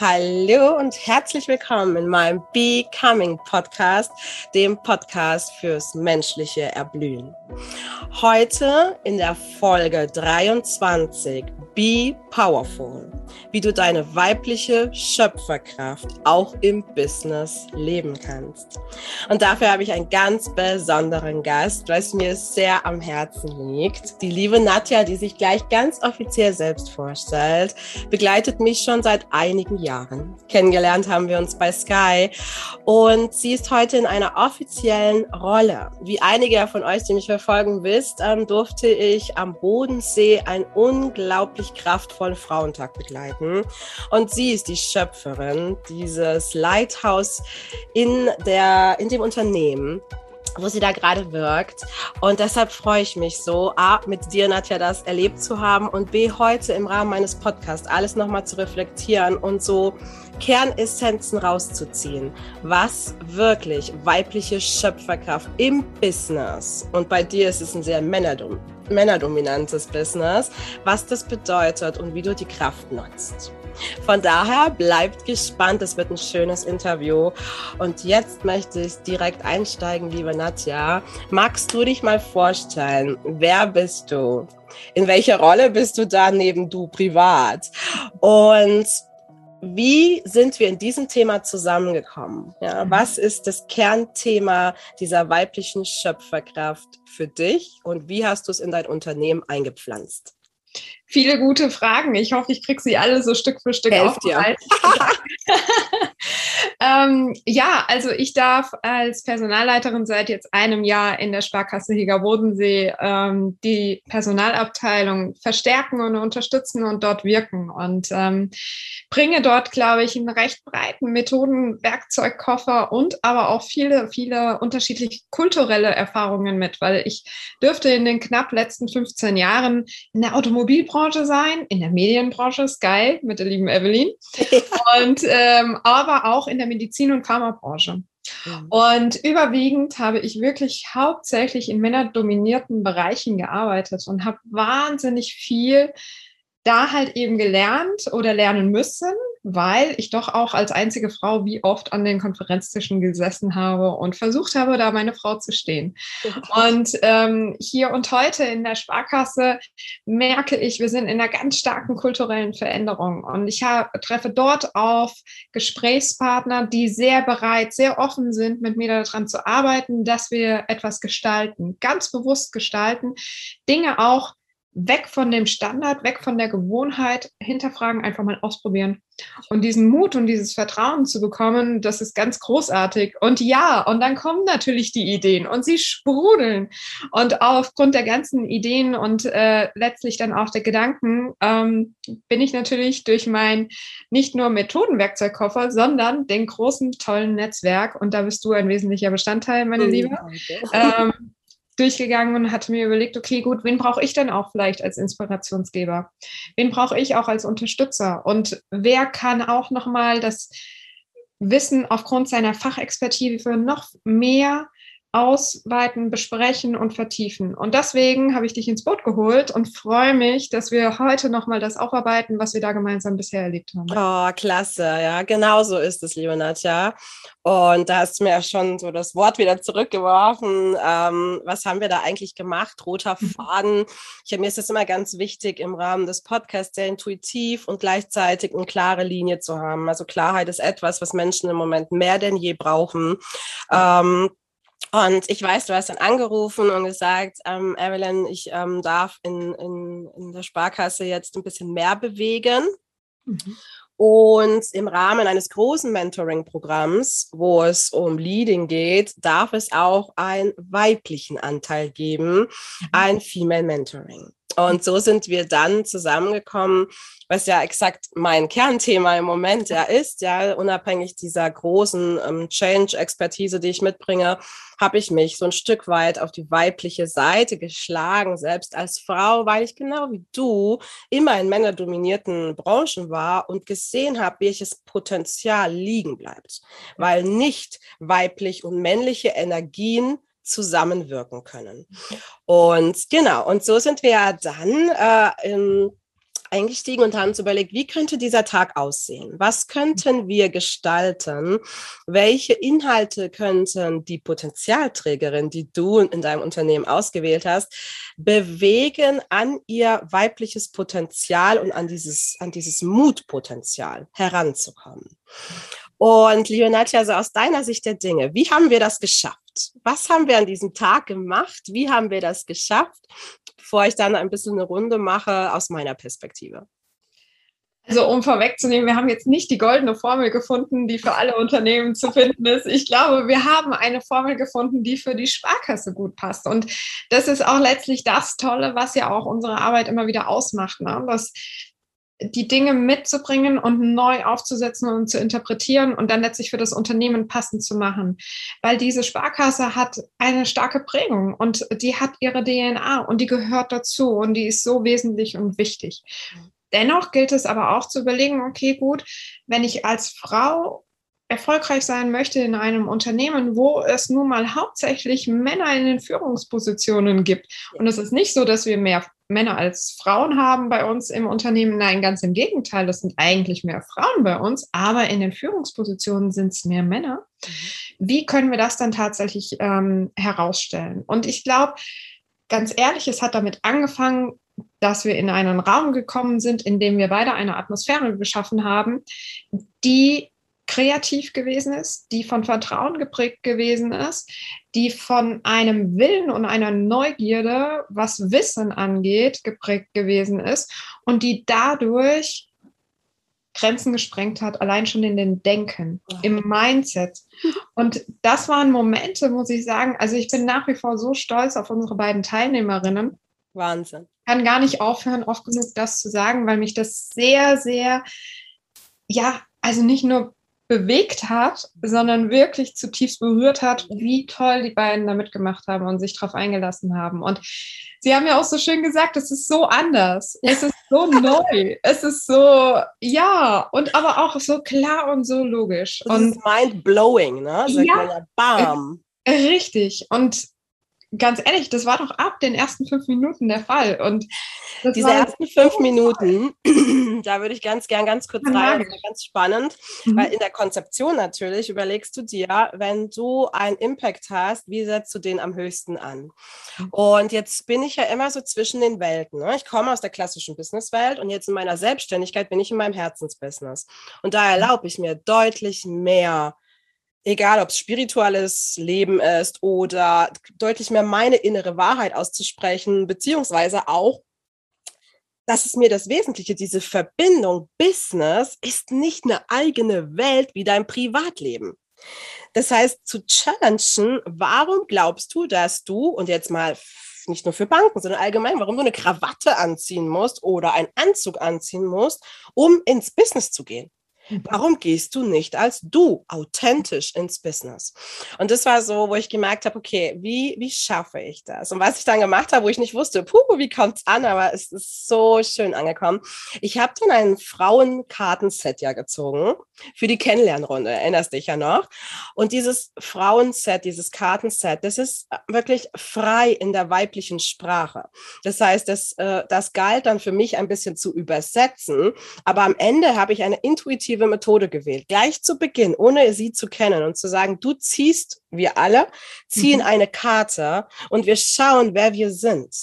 Hallo und herzlich willkommen in meinem Becoming Podcast, dem Podcast fürs menschliche Erblühen. Heute in der Folge 23 Be Powerful, wie du deine weibliche Schöpferkraft auch im Business leben kannst. Und dafür habe ich einen ganz besonderen Gast, was mir sehr am Herzen liegt. Die liebe Nadja, die sich gleich ganz offiziell selbst vorstellt, begleitet mich schon seit einigen Jahren. Kennengelernt haben wir uns bei Sky und sie ist heute in einer offiziellen Rolle. Wie einige von euch, die mich verfolgen, wisst, ähm, durfte ich am Bodensee ein unglaublich unglaublich kraftvollen Frauentag begleiten. Und sie ist die Schöpferin dieses Lighthouse in, der, in dem Unternehmen wo sie da gerade wirkt. Und deshalb freue ich mich so, A, mit dir, Nadja, das erlebt zu haben und B, heute im Rahmen meines Podcasts alles nochmal zu reflektieren und so Kernessenzen rauszuziehen, was wirklich weibliche Schöpferkraft im Business? Und bei dir ist es ein sehr männerdom männerdominantes Business, was das bedeutet und wie du die Kraft nutzt. Von daher bleibt gespannt, es wird ein schönes Interview. Und jetzt möchte ich direkt einsteigen, liebe Nadja. Magst du dich mal vorstellen, wer bist du? In welcher Rolle bist du da neben du privat? Und wie sind wir in diesem Thema zusammengekommen? Ja, mhm. was ist das Kernthema dieser weiblichen Schöpferkraft für dich und wie hast du es in dein Unternehmen eingepflanzt? Viele gute Fragen. Ich hoffe, ich kriege sie alle so Stück für Stück Helft aufbereitet. ähm, ja, also ich darf als Personalleiterin seit jetzt einem Jahr in der Sparkasse Heger Bodensee ähm, die Personalabteilung verstärken und unterstützen und dort wirken und ähm, bringe dort, glaube ich, einen recht breiten Methoden, Werkzeugkoffer und aber auch viele, viele unterschiedliche kulturelle Erfahrungen mit, weil ich dürfte in den knapp letzten 15 Jahren in der Automobilbranche sein, in der Medienbranche, Sky mit der lieben Evelyn und ähm, aber auch in der Medizin- und Pharmabranche. Mhm. Und überwiegend habe ich wirklich hauptsächlich in männerdominierten Bereichen gearbeitet und habe wahnsinnig viel da halt eben gelernt oder lernen müssen, weil ich doch auch als einzige Frau wie oft an den Konferenztischen gesessen habe und versucht habe, da meine Frau zu stehen. Und ähm, hier und heute in der Sparkasse merke ich, wir sind in einer ganz starken kulturellen Veränderung. Und ich habe, treffe dort auf Gesprächspartner, die sehr bereit, sehr offen sind, mit mir daran zu arbeiten, dass wir etwas gestalten, ganz bewusst gestalten, Dinge auch weg von dem Standard, weg von der Gewohnheit, hinterfragen, einfach mal ausprobieren. Und diesen Mut und dieses Vertrauen zu bekommen, das ist ganz großartig. Und ja, und dann kommen natürlich die Ideen und sie sprudeln. Und aufgrund der ganzen Ideen und äh, letztlich dann auch der Gedanken ähm, bin ich natürlich durch mein nicht nur Methodenwerkzeugkoffer, sondern den großen, tollen Netzwerk, und da bist du ein wesentlicher Bestandteil, meine oh, Liebe, ähm, durchgegangen und hatte mir überlegt, okay, gut, wen brauche ich denn auch vielleicht als Inspirationsgeber? Wen brauche ich auch als Unterstützer? Und wer kann auch nochmal das Wissen aufgrund seiner Fachexpertise noch mehr ausweiten, besprechen und vertiefen. Und deswegen habe ich dich ins Boot geholt und freue mich, dass wir heute nochmal das aufarbeiten, was wir da gemeinsam bisher erlebt haben. Oh, klasse. Ja, genau so ist es, liebe Nadja. Und da hast du mir ja schon so das Wort wieder zurückgeworfen. Ähm, was haben wir da eigentlich gemacht? Roter mhm. Faden. Ich, mir ist es immer ganz wichtig, im Rahmen des Podcasts sehr intuitiv und gleichzeitig eine klare Linie zu haben. Also Klarheit ist etwas, was Menschen im Moment mehr denn je brauchen. Ähm, und ich weiß, du hast dann angerufen und gesagt, ähm, Evelyn, ich ähm, darf in, in, in der Sparkasse jetzt ein bisschen mehr bewegen. Mhm. Und im Rahmen eines großen Mentoring-Programms, wo es um Leading geht, darf es auch einen weiblichen Anteil geben, mhm. ein Female Mentoring. Und so sind wir dann zusammengekommen, was ja exakt mein Kernthema im Moment ja ist, ja, unabhängig dieser großen ähm, Change-Expertise, die ich mitbringe, habe ich mich so ein Stück weit auf die weibliche Seite geschlagen, selbst als Frau, weil ich genau wie du immer in männerdominierten Branchen war und gesehen habe, welches Potenzial liegen bleibt, weil nicht weiblich und männliche Energien zusammenwirken können. Und genau, und so sind wir dann äh, im eingestiegen und haben uns überlegt, wie könnte dieser Tag aussehen? Was könnten wir gestalten? Welche Inhalte könnten die Potenzialträgerin, die du in deinem Unternehmen ausgewählt hast, bewegen, an ihr weibliches Potenzial und an dieses, an dieses Mutpotenzial heranzukommen? Und Leonatia, also aus deiner Sicht der Dinge, wie haben wir das geschafft? Was haben wir an diesem Tag gemacht? Wie haben wir das geschafft? Bevor ich dann ein bisschen eine Runde mache aus meiner Perspektive. Also um vorwegzunehmen, wir haben jetzt nicht die goldene Formel gefunden, die für alle Unternehmen zu finden ist. Ich glaube, wir haben eine Formel gefunden, die für die Sparkasse gut passt. Und das ist auch letztlich das Tolle, was ja auch unsere Arbeit immer wieder ausmacht. Ne? Dass die Dinge mitzubringen und neu aufzusetzen und zu interpretieren und dann letztlich für das Unternehmen passend zu machen. Weil diese Sparkasse hat eine starke Prägung und die hat ihre DNA und die gehört dazu und die ist so wesentlich und wichtig. Dennoch gilt es aber auch zu überlegen, okay, gut, wenn ich als Frau erfolgreich sein möchte in einem Unternehmen, wo es nun mal hauptsächlich Männer in den Führungspositionen gibt. Und es ist nicht so, dass wir mehr Männer als Frauen haben bei uns im Unternehmen. Nein, ganz im Gegenteil, es sind eigentlich mehr Frauen bei uns, aber in den Führungspositionen sind es mehr Männer. Mhm. Wie können wir das dann tatsächlich ähm, herausstellen? Und ich glaube, ganz ehrlich, es hat damit angefangen, dass wir in einen Raum gekommen sind, in dem wir beide eine Atmosphäre geschaffen haben, die kreativ gewesen ist, die von Vertrauen geprägt gewesen ist, die von einem Willen und einer Neugierde, was Wissen angeht, geprägt gewesen ist und die dadurch Grenzen gesprengt hat, allein schon in den Denken, im Mindset. Und das waren Momente, muss ich sagen. Also ich bin nach wie vor so stolz auf unsere beiden Teilnehmerinnen. Wahnsinn. Kann gar nicht aufhören, oft genug das zu sagen, weil mich das sehr, sehr, ja, also nicht nur bewegt hat, sondern wirklich zutiefst berührt hat, wie toll die beiden da mitgemacht haben und sich darauf eingelassen haben. Und sie haben ja auch so schön gesagt, es ist so anders, es ist so neu, es ist so, ja, und aber auch so klar und so logisch. Das und ist mind-blowing, ne? Sagt ja, ja, bam. Richtig. Und ganz ehrlich, das war doch ab den ersten fünf Minuten der Fall. Und diese ersten fünf Minuten, da würde ich ganz gern ganz kurz rein, ganz spannend, mhm. weil in der Konzeption natürlich überlegst du dir, wenn du einen Impact hast, wie setzt du den am höchsten an? Mhm. Und jetzt bin ich ja immer so zwischen den Welten. Ne? Ich komme aus der klassischen Businesswelt und jetzt in meiner Selbstständigkeit bin ich in meinem Herzensbusiness. Und da erlaube ich mir deutlich mehr egal ob es spirituelles Leben ist oder deutlich mehr meine innere Wahrheit auszusprechen, beziehungsweise auch, das ist mir das Wesentliche, diese Verbindung Business ist nicht eine eigene Welt wie dein Privatleben. Das heißt, zu challengen, warum glaubst du, dass du, und jetzt mal nicht nur für Banken, sondern allgemein, warum du eine Krawatte anziehen musst oder einen Anzug anziehen musst, um ins Business zu gehen? Warum gehst du nicht als du authentisch ins Business? Und das war so, wo ich gemerkt habe, okay, wie, wie schaffe ich das? Und was ich dann gemacht habe, wo ich nicht wusste, puh, wie kommt's an, aber es ist so schön angekommen. Ich habe dann ein Frauenkartenset ja gezogen für die Kennenlernrunde, erinnerst dich ja noch? Und dieses Frauenset, dieses Kartenset, das ist wirklich frei in der weiblichen Sprache. Das heißt, das, äh, das galt dann für mich ein bisschen zu übersetzen, aber am Ende habe ich eine intuitive intuitive Methode gewählt, gleich zu Beginn, ohne sie zu kennen und zu sagen, du ziehst, wir alle, ziehen mhm. eine Karte und wir schauen, wer wir sind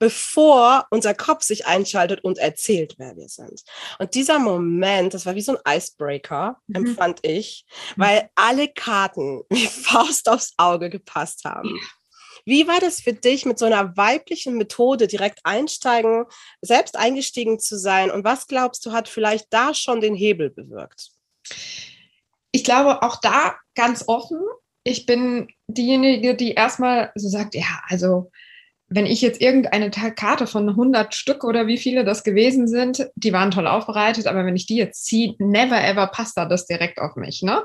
bevor unser Kopf sich einschaltet und erzählt, wer wir sind. Und dieser Moment, das war wie so ein Icebreaker, mhm. empfand ich, mhm. weil alle Karten wie Faust aufs Auge gepasst haben. Wie war das für dich, mit so einer weiblichen Methode direkt einsteigen, selbst eingestiegen zu sein? Und was glaubst du, hat vielleicht da schon den Hebel bewirkt? Ich glaube, auch da ganz offen. Ich bin diejenige, die erstmal so sagt, ja, also wenn ich jetzt irgendeine Karte von 100 Stück oder wie viele das gewesen sind, die waren toll aufbereitet, aber wenn ich die jetzt ziehe, never ever passt da das direkt auf mich. Ne?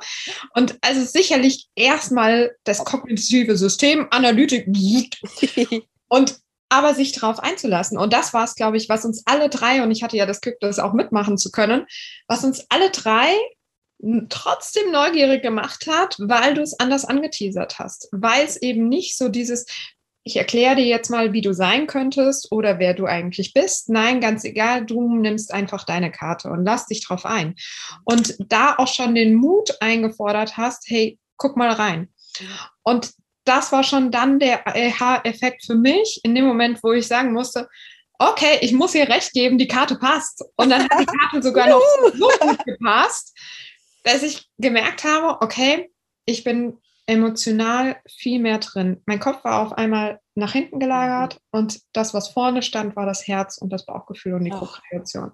Und also sicherlich erstmal das kognitive System, Analytik und aber sich darauf einzulassen. Und das war es, glaube ich, was uns alle drei, und ich hatte ja das Glück, das auch mitmachen zu können, was uns alle drei trotzdem neugierig gemacht hat, weil du es anders angeteasert hast, weil es eben nicht so dieses ich erkläre dir jetzt mal, wie du sein könntest oder wer du eigentlich bist. Nein, ganz egal, du nimmst einfach deine Karte und lass dich drauf ein. Und da auch schon den Mut eingefordert hast, hey, guck mal rein. Und das war schon dann der Aha-Effekt für mich in dem Moment, wo ich sagen musste, okay, ich muss ihr recht geben, die Karte passt. Und dann hat die Karte sogar noch so gut gepasst, dass ich gemerkt habe, okay, ich bin emotional viel mehr drin. Mein Kopf war auf einmal nach hinten gelagert und das, was vorne stand, war das Herz und das Bauchgefühl und die Co-Kreation.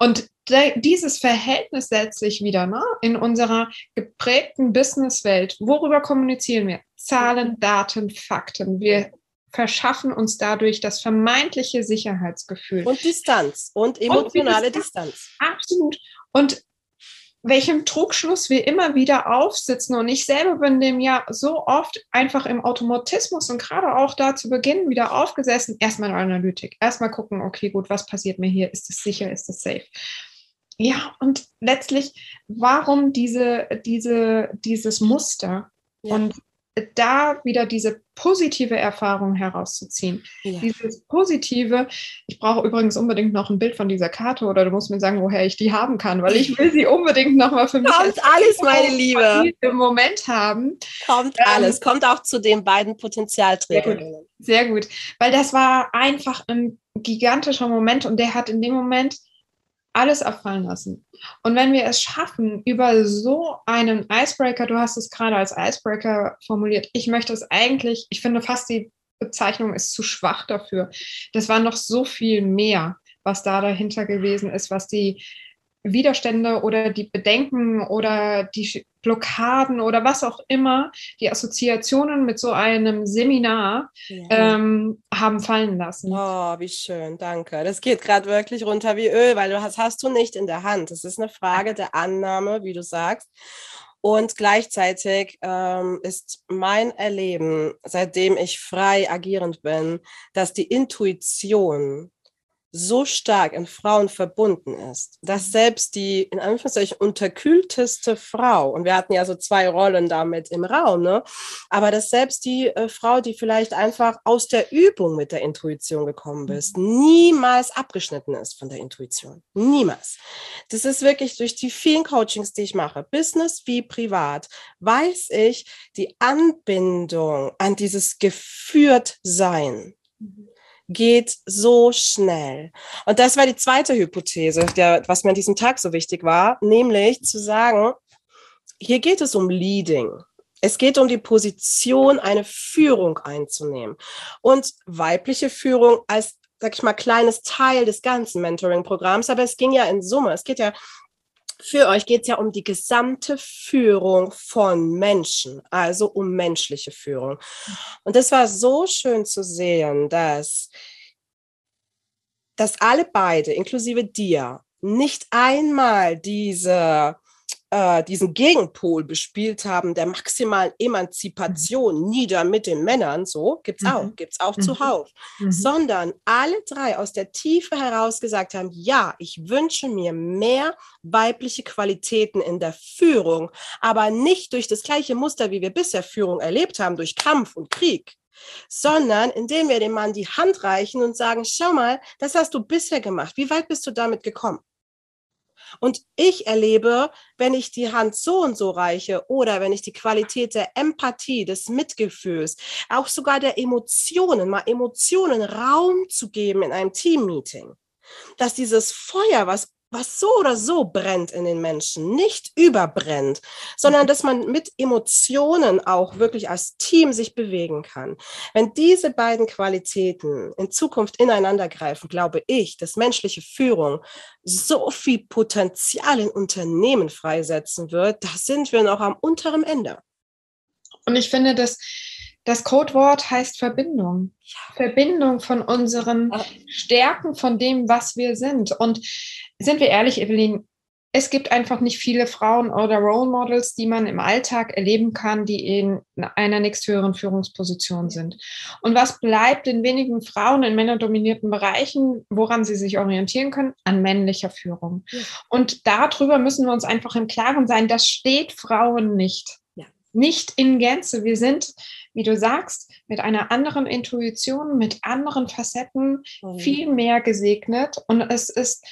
Und dieses Verhältnis setzt sich wieder ne, in unserer geprägten Businesswelt. Worüber kommunizieren wir? Zahlen, Daten, Fakten. Wir verschaffen uns dadurch das vermeintliche Sicherheitsgefühl. Und Distanz und emotionale und Distanz. Distanz. Absolut. Und welchem Trugschluss wir immer wieder aufsitzen. Und ich selber bin dem ja so oft einfach im Automatismus und gerade auch da zu Beginn wieder aufgesessen. Erstmal Analytik, erstmal gucken, okay, gut, was passiert mir hier? Ist es sicher? Ist es safe? Ja, und letztlich, warum diese, diese, dieses Muster? Ja. Und da wieder diese positive Erfahrung herauszuziehen. Ja. Dieses positive, ich brauche übrigens unbedingt noch ein Bild von dieser Karte oder du musst mir sagen, woher ich die haben kann, weil ich will sie unbedingt nochmal für mich. Kommt alles, meine Liebe. Im Moment haben. Kommt ähm, alles. Kommt auch zu den beiden Potenzialträgern. Sehr gut. Sehr gut. Weil das war einfach ein gigantischer Moment und der hat in dem Moment alles abfallen lassen. Und wenn wir es schaffen, über so einen Icebreaker, du hast es gerade als Icebreaker formuliert, ich möchte es eigentlich, ich finde fast die Bezeichnung ist zu schwach dafür. Das war noch so viel mehr, was da dahinter gewesen ist, was die Widerstände oder die Bedenken oder die Blockaden oder was auch immer, die Assoziationen mit so einem Seminar ja. ähm, haben fallen lassen. Oh, wie schön, danke. Das geht gerade wirklich runter wie Öl, weil du hast, hast du nicht in der Hand. Es ist eine Frage der Annahme, wie du sagst. Und gleichzeitig ähm, ist mein Erleben, seitdem ich frei agierend bin, dass die Intuition so stark in Frauen verbunden ist, dass selbst die in Anführungszeichen unterkühlteste Frau, und wir hatten ja so zwei Rollen damit im Raum, ne? aber dass selbst die äh, Frau, die vielleicht einfach aus der Übung mit der Intuition gekommen ist, niemals abgeschnitten ist von der Intuition. Niemals. Das ist wirklich durch die vielen Coachings, die ich mache, Business wie privat, weiß ich die Anbindung an dieses Geführtsein. Mhm geht so schnell. Und das war die zweite Hypothese, der, was mir an diesem Tag so wichtig war, nämlich zu sagen, hier geht es um Leading. Es geht um die Position, eine Führung einzunehmen. Und weibliche Führung als, sag ich mal, kleines Teil des ganzen Mentoring-Programms. Aber es ging ja in Summe. Es geht ja für euch geht es ja um die gesamte Führung von Menschen, also um menschliche Führung. Und es war so schön zu sehen, dass, dass alle beide, inklusive dir, nicht einmal diese äh, diesen Gegenpol bespielt haben, der maximalen Emanzipation mhm. nieder mit den Männern, so gibt's mhm. auch, gibt's auch mhm. zuhauf, mhm. sondern alle drei aus der Tiefe heraus gesagt haben, ja, ich wünsche mir mehr weibliche Qualitäten in der Führung, aber nicht durch das gleiche Muster, wie wir bisher Führung erlebt haben, durch Kampf und Krieg, sondern indem wir dem Mann die Hand reichen und sagen, schau mal, das hast du bisher gemacht. Wie weit bist du damit gekommen? Und ich erlebe, wenn ich die Hand so und so reiche oder wenn ich die Qualität der Empathie, des Mitgefühls, auch sogar der Emotionen, mal Emotionen Raum zu geben in einem Teammeeting, dass dieses Feuer, was was so oder so brennt in den Menschen, nicht überbrennt, sondern mhm. dass man mit Emotionen auch wirklich als Team sich bewegen kann. Wenn diese beiden Qualitäten in Zukunft ineinander greifen, glaube ich, dass menschliche Führung so viel Potenzial in Unternehmen freisetzen wird, da sind wir noch am unteren Ende. Und ich finde, dass das Codewort heißt Verbindung. Ja. Verbindung von unseren Stärken, von dem, was wir sind. Und sind wir ehrlich, Evelyn, es gibt einfach nicht viele Frauen oder Role Models, die man im Alltag erleben kann, die in einer nächsthöheren Führungsposition sind. Und was bleibt den wenigen Frauen in männerdominierten Bereichen, woran sie sich orientieren können? An männlicher Führung. Ja. Und darüber müssen wir uns einfach im Klaren sein, das steht Frauen nicht. Nicht in Gänze. Wir sind, wie du sagst, mit einer anderen Intuition, mit anderen Facetten mhm. viel mehr gesegnet. Und es ist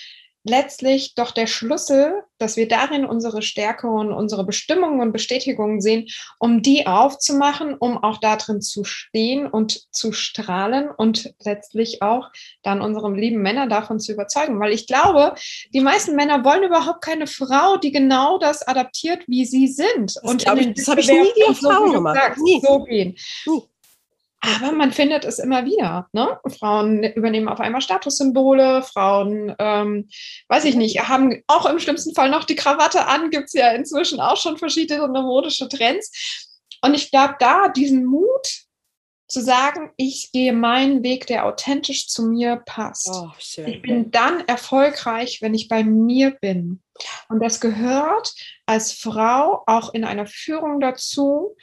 letztlich doch der Schlüssel, dass wir darin unsere Stärke und unsere Bestimmungen und Bestätigungen sehen, um die aufzumachen, um auch darin zu stehen und zu strahlen und letztlich auch dann unsere lieben Männer davon zu überzeugen. Weil ich glaube, die meisten Männer wollen überhaupt keine Frau, die genau das adaptiert, wie sie sind. Das und ich, das habe ich nie die Erfahrung so, gemacht. Sagst, nie. So gehen. Nie. Aber man findet es immer wieder. Ne? Frauen übernehmen auf einmal Statussymbole, Frauen, ähm, weiß ich nicht, haben auch im schlimmsten Fall noch die Krawatte an, gibt es ja inzwischen auch schon verschiedene modische Trends. Und ich glaube, da diesen Mut zu sagen, ich gehe meinen Weg, der authentisch zu mir passt. Oh, ich bin dann erfolgreich, wenn ich bei mir bin. Und das gehört als Frau auch in einer Führung dazu,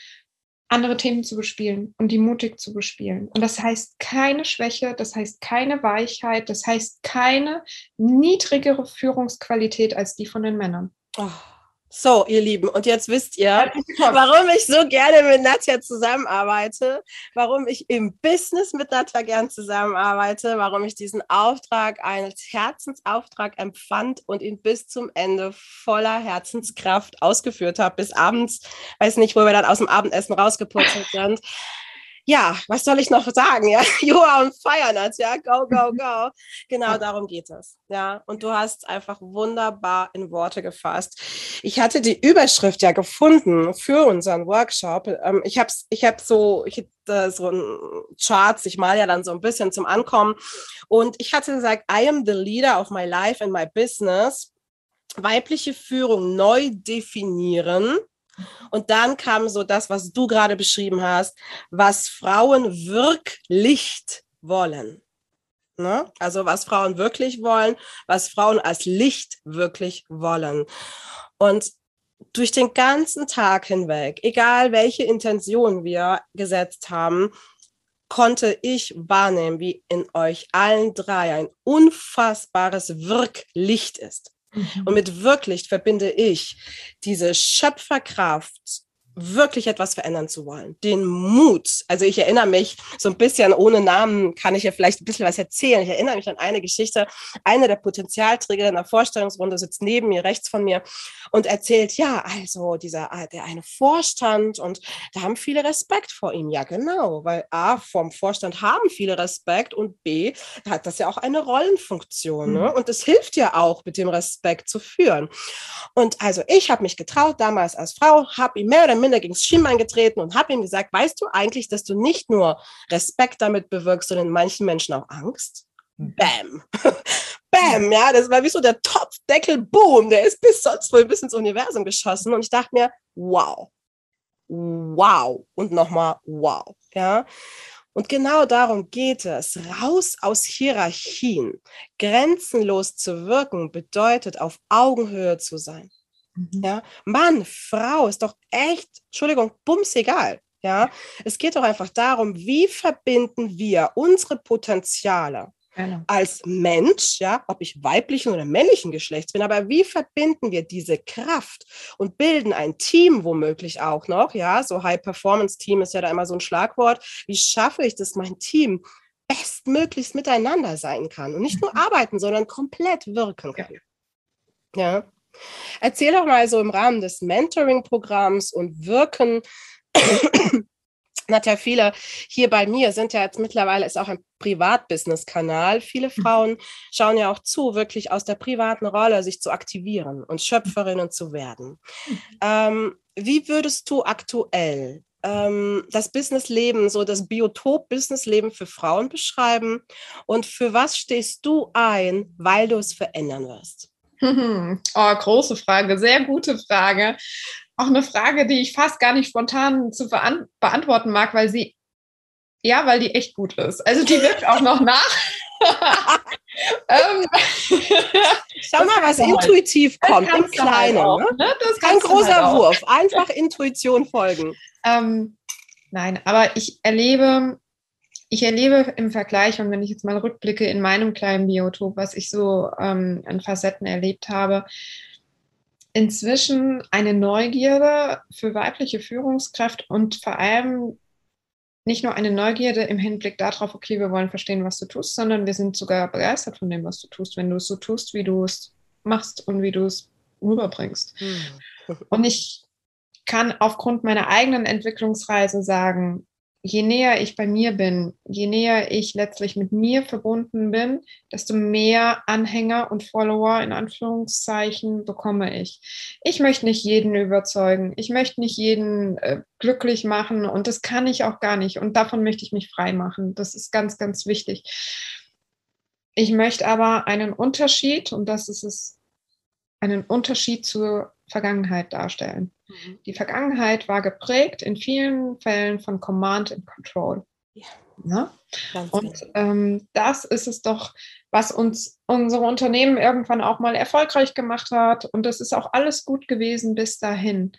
andere Themen zu bespielen und die mutig zu bespielen. Und das heißt keine Schwäche, das heißt keine Weichheit, das heißt keine niedrigere Führungsqualität als die von den Männern. Oh. So, ihr Lieben, und jetzt wisst ihr, warum ich so gerne mit Nadja zusammenarbeite, warum ich im Business mit Nadja gern zusammenarbeite, warum ich diesen Auftrag als Herzensauftrag empfand und ihn bis zum Ende voller Herzenskraft ausgeführt habe, bis abends, weiß nicht, wo wir dann aus dem Abendessen rausgeputzelt sind ja, was soll ich noch sagen? Ja, you are on fire, Nadja. Go, go, go. Genau darum geht es. Ja, und du hast einfach wunderbar in Worte gefasst. Ich hatte die Überschrift ja gefunden für unseren Workshop. Ähm, ich habe ich hab so, ich hatte so ein Charts, ich mal ja dann so ein bisschen zum Ankommen. Und ich hatte gesagt, I am the leader of my life and my business. Weibliche Führung neu definieren und dann kam so das, was du gerade beschrieben hast, was Frauen wirklich wollen. Ne? Also was Frauen wirklich wollen, was Frauen als Licht wirklich wollen. Und durch den ganzen Tag hinweg, egal welche Intention wir gesetzt haben, konnte ich wahrnehmen, wie in euch allen drei ein unfassbares Wirklicht ist. Mhm. Und mit wirklich verbinde ich diese Schöpferkraft, wirklich etwas verändern zu wollen. Den Mut. Also ich erinnere mich so ein bisschen, ohne Namen kann ich ja vielleicht ein bisschen was erzählen. Ich erinnere mich an eine Geschichte. Eine der Potenzialträger in der Vorstellungsrunde sitzt neben mir, rechts von mir und erzählt, ja, also dieser, ah, der eine Vorstand und da haben viele Respekt vor ihm. Ja, genau, weil A, vom Vorstand haben viele Respekt und B, hat das ja auch eine Rollenfunktion. Ne? Mhm. Und es hilft ja auch, mit dem Respekt zu führen. Und also ich habe mich getraut, damals als Frau, habe ihm mehr oder minder gegen das Schienbein getreten und habe ihm gesagt, weißt du eigentlich, dass du nicht nur Respekt damit bewirkst, sondern manchen Menschen auch Angst? Bam. Bam, ja, das war wie so der Topfdeckel, boom, der ist bis sonst wohl bis ins Universum geschossen und ich dachte mir, wow, wow und nochmal wow, ja. Und genau darum geht es. Raus aus Hierarchien. Grenzenlos zu wirken bedeutet, auf Augenhöhe zu sein. Mhm. Ja, Mann, Frau ist doch echt, Entschuldigung, bums egal. Ja, es geht doch einfach darum, wie verbinden wir unsere Potenziale genau. als Mensch, ja, ob ich weiblichen oder männlichen Geschlechts bin, aber wie verbinden wir diese Kraft und bilden ein Team womöglich auch noch, ja, so High-Performance-Team ist ja da immer so ein Schlagwort. Wie schaffe ich das, mein Team bestmöglichst miteinander sein kann und nicht nur mhm. arbeiten, sondern komplett wirken kann? Ja. Erzähl doch mal so im Rahmen des Mentoring-Programms und Wirken. Hat ja viele hier bei mir sind ja jetzt mittlerweile ist auch ein Privatbusiness-Kanal. Viele mhm. Frauen schauen ja auch zu, wirklich aus der privaten Rolle sich zu aktivieren und Schöpferinnen zu werden. Mhm. Ähm, wie würdest du aktuell ähm, das Businessleben, so das Biotop Businessleben für Frauen beschreiben? Und für was stehst du ein, weil du es verändern wirst? Oh, große Frage, sehr gute Frage. Auch eine Frage, die ich fast gar nicht spontan zu beantworten mag, weil sie, ja, weil die echt gut ist. Also die wirkt auch noch nach. ähm, Schau mal, was intuitiv kommt, im Kleinen. Halt auch, ne? Kein großer halt Wurf, einfach Intuition folgen. Ähm, nein, aber ich erlebe ich erlebe im Vergleich, und wenn ich jetzt mal rückblicke in meinem kleinen Biotop, was ich so ähm, an Facetten erlebt habe, inzwischen eine Neugierde für weibliche Führungskräfte und vor allem nicht nur eine Neugierde im Hinblick darauf, okay, wir wollen verstehen, was du tust, sondern wir sind sogar begeistert von dem, was du tust, wenn du es so tust, wie du es machst und wie du es rüberbringst. Hm. Und ich kann aufgrund meiner eigenen Entwicklungsreise sagen, je näher ich bei mir bin, je näher ich letztlich mit mir verbunden bin, desto mehr Anhänger und Follower in Anführungszeichen bekomme ich. Ich möchte nicht jeden überzeugen, ich möchte nicht jeden äh, glücklich machen und das kann ich auch gar nicht und davon möchte ich mich frei machen. Das ist ganz, ganz wichtig. Ich möchte aber einen Unterschied und das ist es, einen Unterschied zur Vergangenheit darstellen. Mhm. Die Vergangenheit war geprägt in vielen Fällen von Command and Control. Ja. ja? Und genau. ähm, das ist es doch, was uns unsere Unternehmen irgendwann auch mal erfolgreich gemacht hat. Und das ist auch alles gut gewesen bis dahin.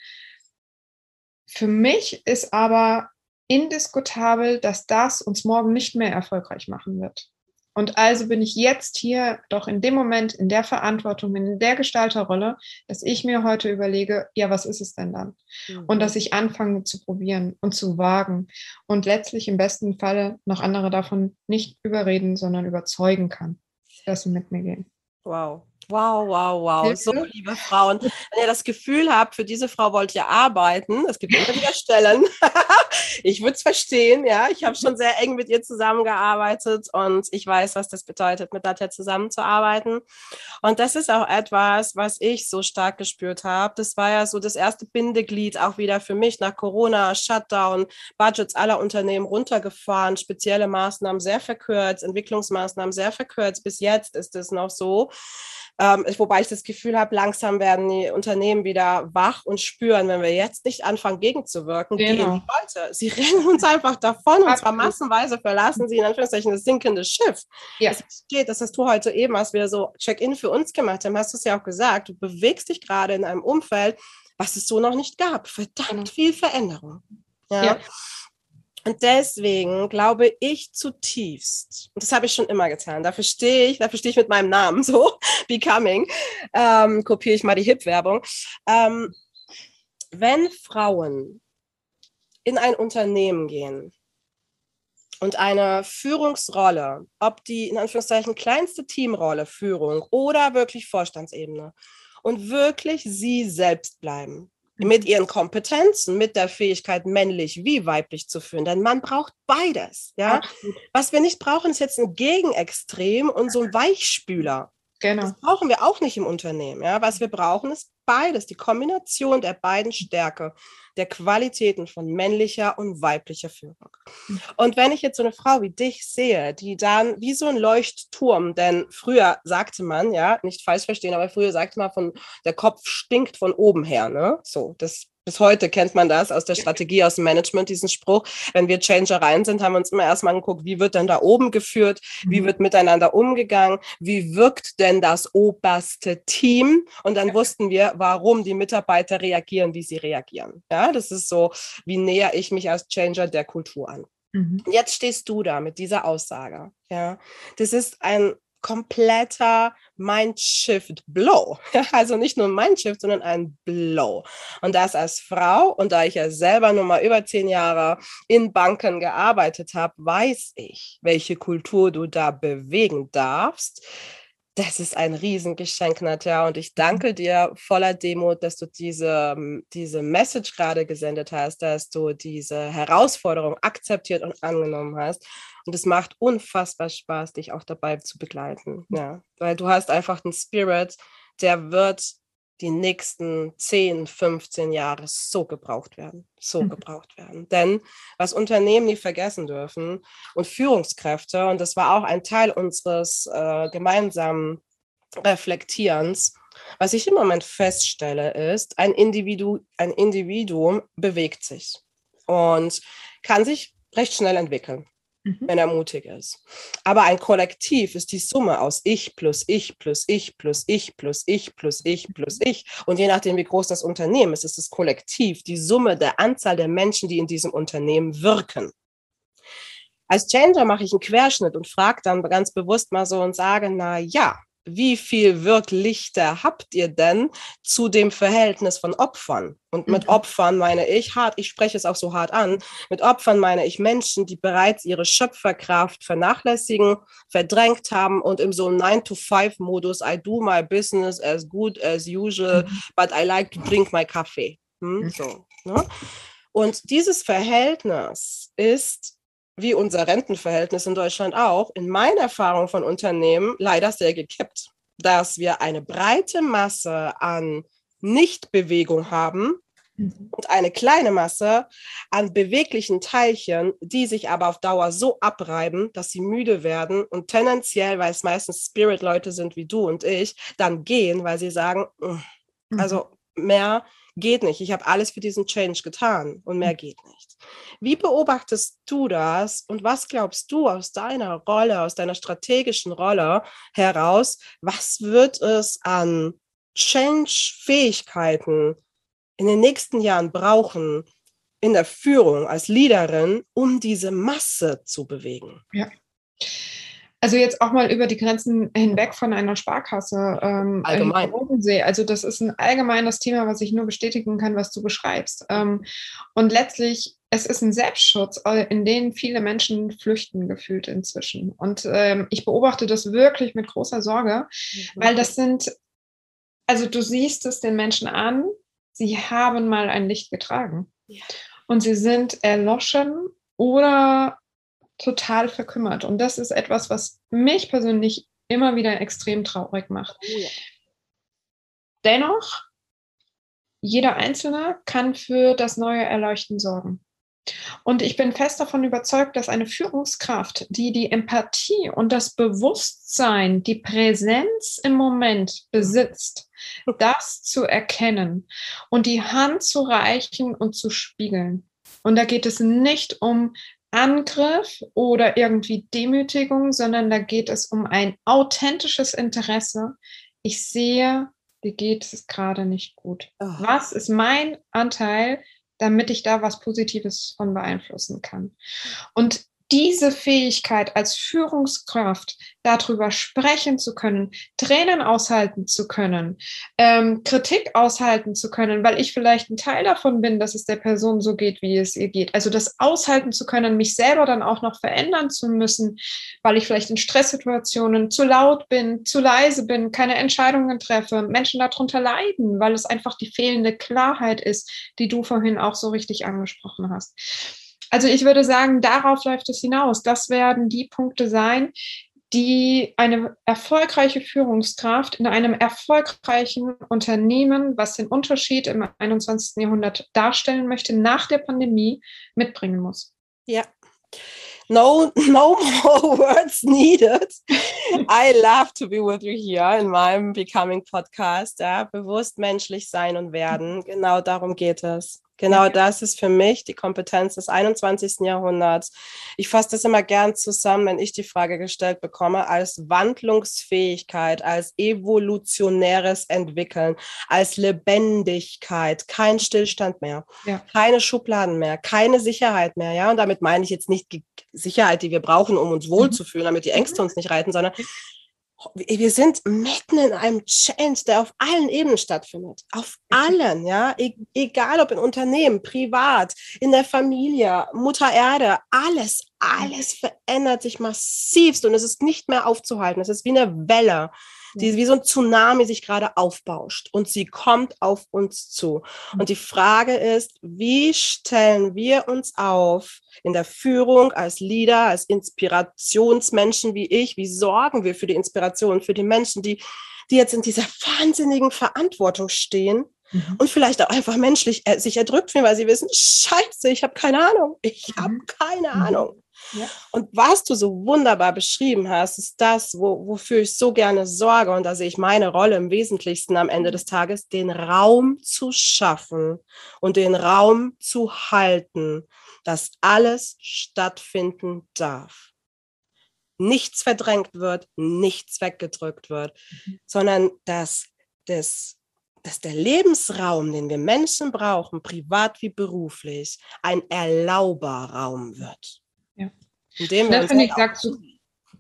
Für mich ist aber indiskutabel, dass das uns morgen nicht mehr erfolgreich machen wird. Und also bin ich jetzt hier doch in dem Moment in der Verantwortung, in der Gestalterrolle, dass ich mir heute überlege, ja, was ist es denn dann? Mhm. Und dass ich anfange zu probieren und zu wagen und letztlich im besten Falle noch andere davon nicht überreden, sondern überzeugen kann, dass sie mit mir gehen. Wow. Wow, wow, wow. So, liebe Frauen. Wenn ihr das Gefühl habt, für diese Frau wollt ihr arbeiten, es gibt immer wieder Stellen. ich würde es verstehen, ja. Ich habe schon sehr eng mit ihr zusammengearbeitet und ich weiß, was das bedeutet, mit Nadja zusammenzuarbeiten. Und das ist auch etwas, was ich so stark gespürt habe. Das war ja so das erste Bindeglied auch wieder für mich nach Corona, Shutdown, Budgets aller Unternehmen runtergefahren, spezielle Maßnahmen sehr verkürzt, Entwicklungsmaßnahmen sehr verkürzt. Bis jetzt ist es noch so. Ähm, wobei ich das Gefühl habe, langsam werden die Unternehmen wieder wach und spüren, wenn wir jetzt nicht anfangen, gegenzuwirken, genau. gehen die Leute. Sie rennen uns einfach davon und zwar massenweise verlassen sie in Anführungszeichen das sinkende Schiff. Ja. Es steht, das hast du heute eben, als wir so Check-in für uns gemacht haben, hast du es ja auch gesagt, du bewegst dich gerade in einem Umfeld, was es so noch nicht gab. Verdammt genau. viel Veränderung. ja. ja. Und deswegen glaube ich zutiefst, und das habe ich schon immer getan, dafür stehe ich, dafür stehe ich mit meinem Namen so, Becoming, ähm, kopiere ich mal die Hip-Werbung. Ähm, wenn Frauen in ein Unternehmen gehen und eine Führungsrolle, ob die in Anführungszeichen kleinste Teamrolle, Führung oder wirklich Vorstandsebene, und wirklich sie selbst bleiben, mit ihren Kompetenzen, mit der Fähigkeit, männlich wie weiblich zu führen. Denn man braucht beides. Ja? Absolut. Was wir nicht brauchen, ist jetzt ein Gegenextrem und so ein Weichspüler. Genau. Das brauchen wir auch nicht im Unternehmen. Ja? Was wir brauchen, ist beides, die Kombination der beiden Stärke, der Qualitäten von männlicher und weiblicher Führung. Mhm. Und wenn ich jetzt so eine Frau wie dich sehe, die dann wie so ein Leuchtturm, denn früher sagte man, ja, nicht falsch verstehen, aber früher sagte man von, der Kopf stinkt von oben her, ne? So, das bis heute kennt man das aus der Strategie, aus dem Management, diesen Spruch. Wenn wir Changer rein sind, haben wir uns immer erstmal angeguckt, wie wird denn da oben geführt, wie mhm. wird miteinander umgegangen, wie wirkt denn das oberste Team? Und dann wussten wir, warum die Mitarbeiter reagieren, wie sie reagieren. Ja, das ist so, wie näher ich mich als Changer der Kultur an. Mhm. Jetzt stehst du da mit dieser Aussage. Ja, das ist ein kompletter Mindshift Blow. Also nicht nur Mindshift, sondern ein Blow. Und das als Frau und da ich ja selber nur mal über zehn Jahre in Banken gearbeitet habe, weiß ich, welche Kultur du da bewegen darfst. Das ist ein Riesengeschenk, Nadja. Und ich danke dir voller Demut, dass du diese, diese Message gerade gesendet hast, dass du diese Herausforderung akzeptiert und angenommen hast. Und es macht unfassbar Spaß, dich auch dabei zu begleiten. Ja, weil du hast einfach einen Spirit, der wird die nächsten 10, 15 Jahre so gebraucht werden, so mhm. gebraucht werden. Denn was Unternehmen nie vergessen dürfen und Führungskräfte, und das war auch ein Teil unseres äh, gemeinsamen Reflektierens, was ich im Moment feststelle, ist, ein, Individu ein Individuum bewegt sich und kann sich recht schnell entwickeln mhm. wenn er mutig ist. Aber ein Kollektiv ist die Summe aus ich plus ich plus ich plus ich plus ich plus ich plus ich. Und je nachdem, wie groß das Unternehmen ist, ist das Kollektiv die Summe der Anzahl der Menschen, die in diesem Unternehmen wirken. Als Changer mache ich einen Querschnitt und frage dann ganz bewusst mal so und sage, na ja, wie viel Wirklichter habt ihr denn zu dem Verhältnis von Opfern? Und mit mhm. Opfern meine ich hart, ich spreche es auch so hart an, mit Opfern meine ich Menschen, die bereits ihre Schöpferkraft vernachlässigen, verdrängt haben und im so 9-to-5-Modus, I do my business as good as usual, mhm. but I like to drink my coffee. Hm? Mhm. So, ne? Und dieses Verhältnis ist wie unser Rentenverhältnis in Deutschland auch, in meiner Erfahrung von Unternehmen leider sehr gekippt, dass wir eine breite Masse an Nichtbewegung haben mhm. und eine kleine Masse an beweglichen Teilchen, die sich aber auf Dauer so abreiben, dass sie müde werden und tendenziell, weil es meistens Spirit-Leute sind wie du und ich, dann gehen, weil sie sagen, also mhm. mehr geht nicht. Ich habe alles für diesen Change getan und mehr mhm. geht nicht. Wie beobachtest du das und was glaubst du aus deiner Rolle, aus deiner strategischen Rolle heraus, was wird es an Change-Fähigkeiten in den nächsten Jahren brauchen in der Führung als Leaderin, um diese Masse zu bewegen? Ja. Also jetzt auch mal über die Grenzen hinweg von einer Sparkasse. Ähm, Allgemein. Bodensee. Also das ist ein allgemeines Thema, was ich nur bestätigen kann, was du beschreibst. Ähm, und letztlich, es ist ein Selbstschutz, in den viele Menschen flüchten gefühlt inzwischen. Und ähm, ich beobachte das wirklich mit großer Sorge, mhm. weil das sind, also du siehst es den Menschen an, sie haben mal ein Licht getragen. Ja. Und sie sind erloschen oder total verkümmert. Und das ist etwas, was mich persönlich immer wieder extrem traurig macht. Oh ja. Dennoch, jeder Einzelne kann für das neue Erleuchten sorgen. Und ich bin fest davon überzeugt, dass eine Führungskraft, die die Empathie und das Bewusstsein, die Präsenz im Moment besitzt, das zu erkennen und die Hand zu reichen und zu spiegeln. Und da geht es nicht um Angriff oder irgendwie Demütigung, sondern da geht es um ein authentisches Interesse. Ich sehe, dir geht es gerade nicht gut. Oh. Was ist mein Anteil, damit ich da was Positives von beeinflussen kann? Und diese Fähigkeit als Führungskraft darüber sprechen zu können, Tränen aushalten zu können, ähm, Kritik aushalten zu können, weil ich vielleicht ein Teil davon bin, dass es der Person so geht, wie es ihr geht. Also das aushalten zu können, mich selber dann auch noch verändern zu müssen, weil ich vielleicht in Stresssituationen zu laut bin, zu leise bin, keine Entscheidungen treffe, Menschen darunter leiden, weil es einfach die fehlende Klarheit ist, die du vorhin auch so richtig angesprochen hast. Also ich würde sagen, darauf läuft es hinaus. Das werden die Punkte sein, die eine erfolgreiche Führungskraft in einem erfolgreichen Unternehmen, was den Unterschied im 21. Jahrhundert darstellen möchte, nach der Pandemie mitbringen muss. Ja. No, no more words needed. I love to be with you here in meinem Becoming Podcast. Ja, bewusst menschlich sein und werden. Genau darum geht es. Genau das ist für mich die Kompetenz des 21. Jahrhunderts. Ich fasse das immer gern zusammen, wenn ich die Frage gestellt bekomme, als Wandlungsfähigkeit, als evolutionäres Entwickeln, als Lebendigkeit, kein Stillstand mehr, ja. keine Schubladen mehr, keine Sicherheit mehr. Ja, und damit meine ich jetzt nicht die Sicherheit, die wir brauchen, um uns wohlzufühlen, damit die Ängste mhm. uns nicht reiten, sondern wir sind mitten in einem Change, der auf allen Ebenen stattfindet. Auf allen, ja. E egal ob in Unternehmen, privat, in der Familie, Mutter Erde, alles, alles verändert sich massivst und es ist nicht mehr aufzuhalten. Es ist wie eine Welle die wie so ein Tsunami sich gerade aufbauscht und sie kommt auf uns zu. Und die Frage ist, wie stellen wir uns auf in der Führung als Leader, als Inspirationsmenschen wie ich? Wie sorgen wir für die Inspiration, für die Menschen, die, die jetzt in dieser wahnsinnigen Verantwortung stehen? Mhm. Und vielleicht auch einfach menschlich äh, sich erdrückt fühlen, weil sie wissen, scheiße, ich habe keine Ahnung. Ich habe mhm. keine mhm. Ahnung. Und was du so wunderbar beschrieben hast, ist das, wo, wofür ich so gerne sorge. Und da sehe ich meine Rolle im Wesentlichsten am Ende des Tages, den Raum zu schaffen und den Raum zu halten, dass alles stattfinden darf. Nichts verdrängt wird, nichts weggedrückt wird, mhm. sondern dass, das, dass der Lebensraum, den wir Menschen brauchen, privat wie beruflich, ein Erlauberraum wird. In dem das finde ich, sagst du,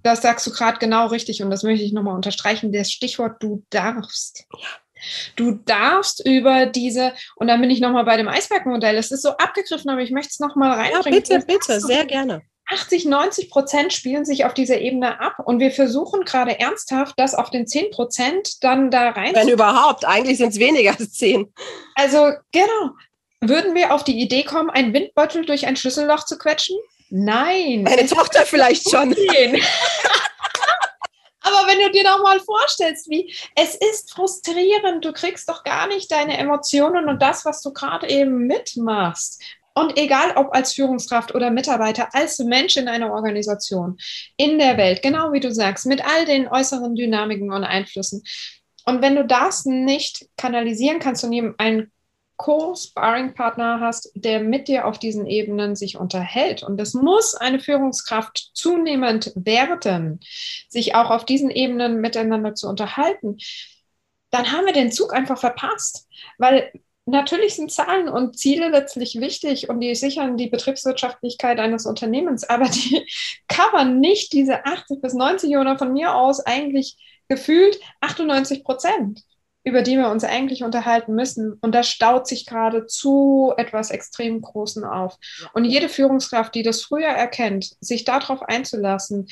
das sagst du gerade genau richtig und das möchte ich nochmal unterstreichen. Das Stichwort du darfst. Ja. Du darfst über diese, und dann bin ich nochmal bei dem Eisbergmodell, es ist so abgegriffen, aber ich möchte es nochmal reinbringen. Ja, bitte, bitte, sehr gerne. 80, 90 Prozent spielen sich auf dieser Ebene ab und wir versuchen gerade ernsthaft, das auf den 10 Prozent dann da rein. Wenn überhaupt, eigentlich sind es weniger als 10. Also genau. Würden wir auf die Idee kommen, einen Windbeutel durch ein Schlüsselloch zu quetschen? Nein. Meine Tochter vielleicht schon. Aber wenn du dir doch mal vorstellst, wie es ist frustrierend, du kriegst doch gar nicht deine Emotionen und das, was du gerade eben mitmachst. Und egal ob als Führungskraft oder Mitarbeiter, als Mensch in einer Organisation, in der Welt, genau wie du sagst, mit all den äußeren Dynamiken und Einflüssen. Und wenn du das nicht kanalisieren kannst und ihm einen Co-Sparring-Partner hast, der mit dir auf diesen Ebenen sich unterhält. Und das muss eine Führungskraft zunehmend werden, sich auch auf diesen Ebenen miteinander zu unterhalten. Dann haben wir den Zug einfach verpasst, weil natürlich sind Zahlen und Ziele letztlich wichtig und die sichern die Betriebswirtschaftlichkeit eines Unternehmens, aber die covern nicht diese 80 bis 90 oder von mir aus eigentlich gefühlt 98 Prozent über die wir uns eigentlich unterhalten müssen. Und das staut sich gerade zu etwas extrem Großen auf. Und jede Führungskraft, die das früher erkennt, sich darauf einzulassen,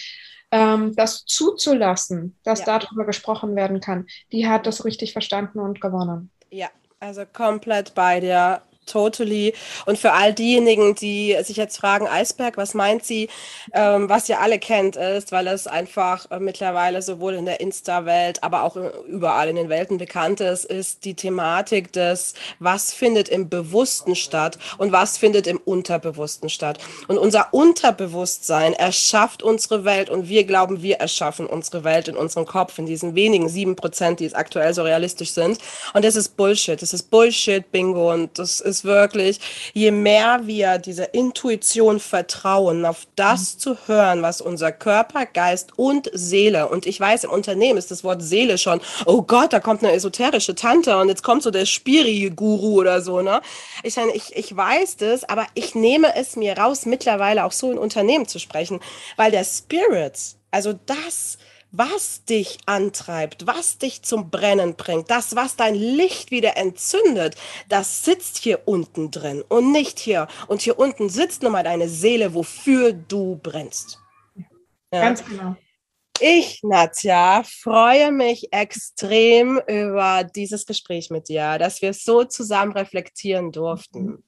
ähm, das zuzulassen, dass ja. darüber gesprochen werden kann, die hat das richtig verstanden und gewonnen. Ja, also komplett bei dir totally. Und für all diejenigen, die sich jetzt fragen, Eisberg, was meint sie? Ähm, was ihr alle kennt, ist, weil es einfach äh, mittlerweile sowohl in der Insta-Welt, aber auch überall in den Welten bekannt ist, ist die Thematik des, was findet im Bewussten statt und was findet im Unterbewussten statt. Und unser Unterbewusstsein erschafft unsere Welt und wir glauben, wir erschaffen unsere Welt in unserem Kopf, in diesen wenigen sieben Prozent, die es aktuell so realistisch sind. Und das ist Bullshit. Das ist Bullshit-Bingo und das ist ist wirklich, je mehr wir dieser Intuition vertrauen, auf das mhm. zu hören, was unser Körper, Geist und Seele, und ich weiß, im Unternehmen ist das Wort Seele schon, oh Gott, da kommt eine esoterische Tante und jetzt kommt so der Spiri-Guru oder so, ne? Ich meine, ich, ich weiß das, aber ich nehme es mir raus, mittlerweile auch so in Unternehmen zu sprechen, weil der Spirit, also das, was dich antreibt, was dich zum Brennen bringt, das, was dein Licht wieder entzündet, das sitzt hier unten drin und nicht hier. Und hier unten sitzt nun mal deine Seele, wofür du brennst. Ja. Ganz genau. Ich, Nadja, freue mich extrem über dieses Gespräch mit dir, dass wir so zusammen reflektieren durften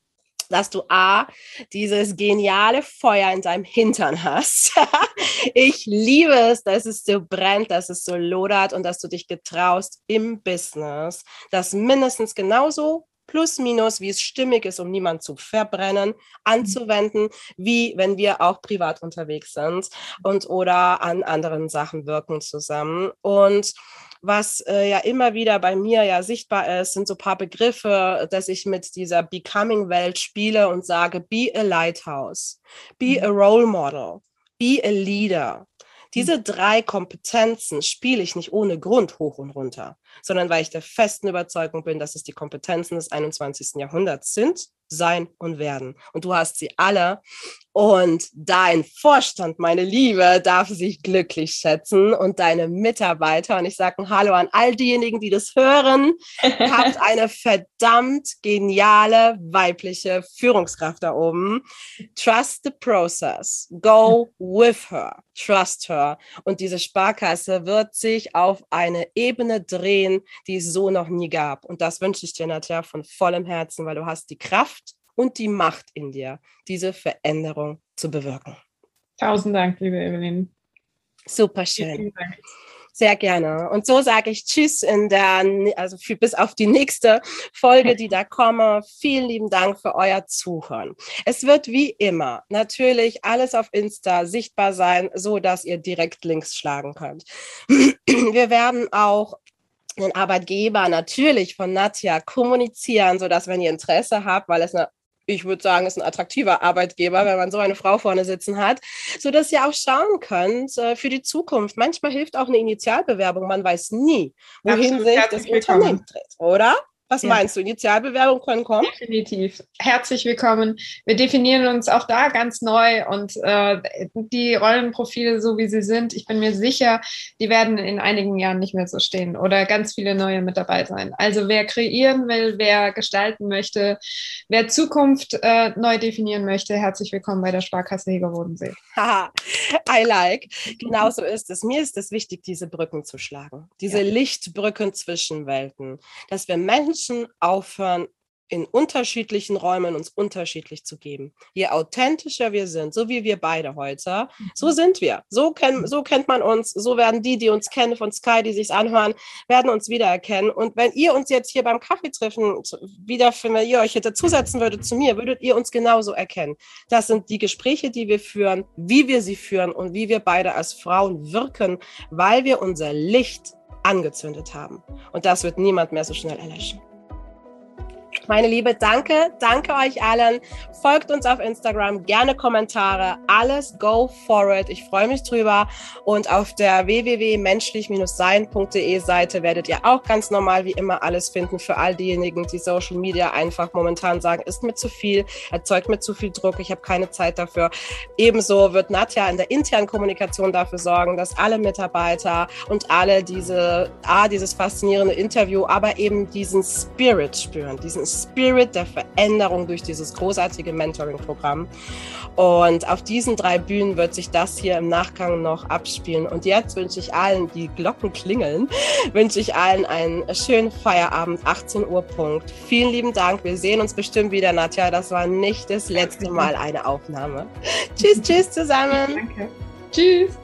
dass du A, dieses geniale Feuer in deinem Hintern hast. ich liebe es, dass es so brennt, dass es so lodert und dass du dich getraust im Business, das mindestens genauso plus minus, wie es stimmig ist, um niemanden zu verbrennen, anzuwenden, wie wenn wir auch privat unterwegs sind und oder an anderen Sachen wirken zusammen. Und was äh, ja immer wieder bei mir ja sichtbar ist, sind so ein paar Begriffe, dass ich mit dieser Becoming-Welt spiele und sage, be a lighthouse, be mhm. a role model, be a leader. Diese mhm. drei Kompetenzen spiele ich nicht ohne Grund hoch und runter, sondern weil ich der festen Überzeugung bin, dass es die Kompetenzen des 21. Jahrhunderts sind, sein und werden. Und du hast sie alle. Und dein Vorstand, meine Liebe, darf sich glücklich schätzen und deine Mitarbeiter. Und ich sage ein Hallo an all diejenigen, die das hören. Habt eine verdammt geniale weibliche Führungskraft da oben. Trust the process. Go with her. Trust her. Und diese Sparkasse wird sich auf eine Ebene drehen, die es so noch nie gab. Und das wünsche ich dir, Nadja, von vollem Herzen, weil du hast die Kraft und die Macht in dir, diese Veränderung zu bewirken. Tausend Dank, liebe Evelyn. Super schön. Sehr gerne. Und so sage ich Tschüss in der, also für, bis auf die nächste Folge, die da komme. Vielen lieben Dank für euer Zuhören. Es wird wie immer natürlich alles auf Insta sichtbar sein, so dass ihr direkt Links schlagen könnt. Wir werden auch den Arbeitgeber natürlich von Nadja kommunizieren, sodass wenn ihr Interesse habt, weil es eine ich würde sagen, ist ein attraktiver Arbeitgeber, wenn man so eine Frau vorne sitzen hat, so dass ihr auch schauen könnt äh, für die Zukunft. Manchmal hilft auch eine Initialbewerbung. Man weiß nie, wohin Absolut, sich das Unternehmen dreht, oder? Was ja. meinst du? Initialbewerbungen können kommen? Definitiv. Herzlich willkommen. Wir definieren uns auch da ganz neu und äh, die Rollenprofile, so wie sie sind, ich bin mir sicher, die werden in einigen Jahren nicht mehr so stehen oder ganz viele neue mit dabei sein. Also wer kreieren will, wer gestalten möchte, wer Zukunft äh, neu definieren möchte, herzlich willkommen bei der Sparkasse Heger-Bodensee. Haha, I like. Genauso ist es. Mir ist es wichtig, diese Brücken zu schlagen. Diese ja. Lichtbrücken zwischen Welten. Dass wir Menschen Menschen aufhören, in unterschiedlichen Räumen uns unterschiedlich zu geben. Je authentischer wir sind, so wie wir beide heute, so mhm. sind wir. So, kenn, so kennt man uns, so werden die, die uns kennen von Sky, die sich anhören, werden uns wiedererkennen. Und wenn ihr uns jetzt hier beim Kaffee treffen wiederfinden, wenn ihr euch jetzt dazusetzen würdet zu mir, würdet ihr uns genauso erkennen. Das sind die Gespräche, die wir führen, wie wir sie führen und wie wir beide als Frauen wirken, weil wir unser Licht angezündet haben. Und das wird niemand mehr so schnell erlöschen. Meine Liebe, danke, danke euch allen. Folgt uns auf Instagram, gerne Kommentare, alles go for it. Ich freue mich drüber. Und auf der www.menschlich-sein.de Seite werdet ihr auch ganz normal wie immer alles finden für all diejenigen, die Social Media einfach momentan sagen, ist mir zu viel, erzeugt mir zu viel Druck, ich habe keine Zeit dafür. Ebenso wird Nadja in der internen Kommunikation dafür sorgen, dass alle Mitarbeiter und alle diese, ah, dieses faszinierende Interview, aber eben diesen Spirit spüren, diesen Spirit der Veränderung durch dieses großartige Mentoring-Programm. Und auf diesen drei Bühnen wird sich das hier im Nachgang noch abspielen. Und jetzt wünsche ich allen, die Glocken klingeln, wünsche ich allen einen schönen Feierabend, 18 Uhr Punkt. Vielen lieben Dank. Wir sehen uns bestimmt wieder, Nadja. Das war nicht das letzte Mal eine Aufnahme. tschüss, tschüss zusammen. Danke. Tschüss.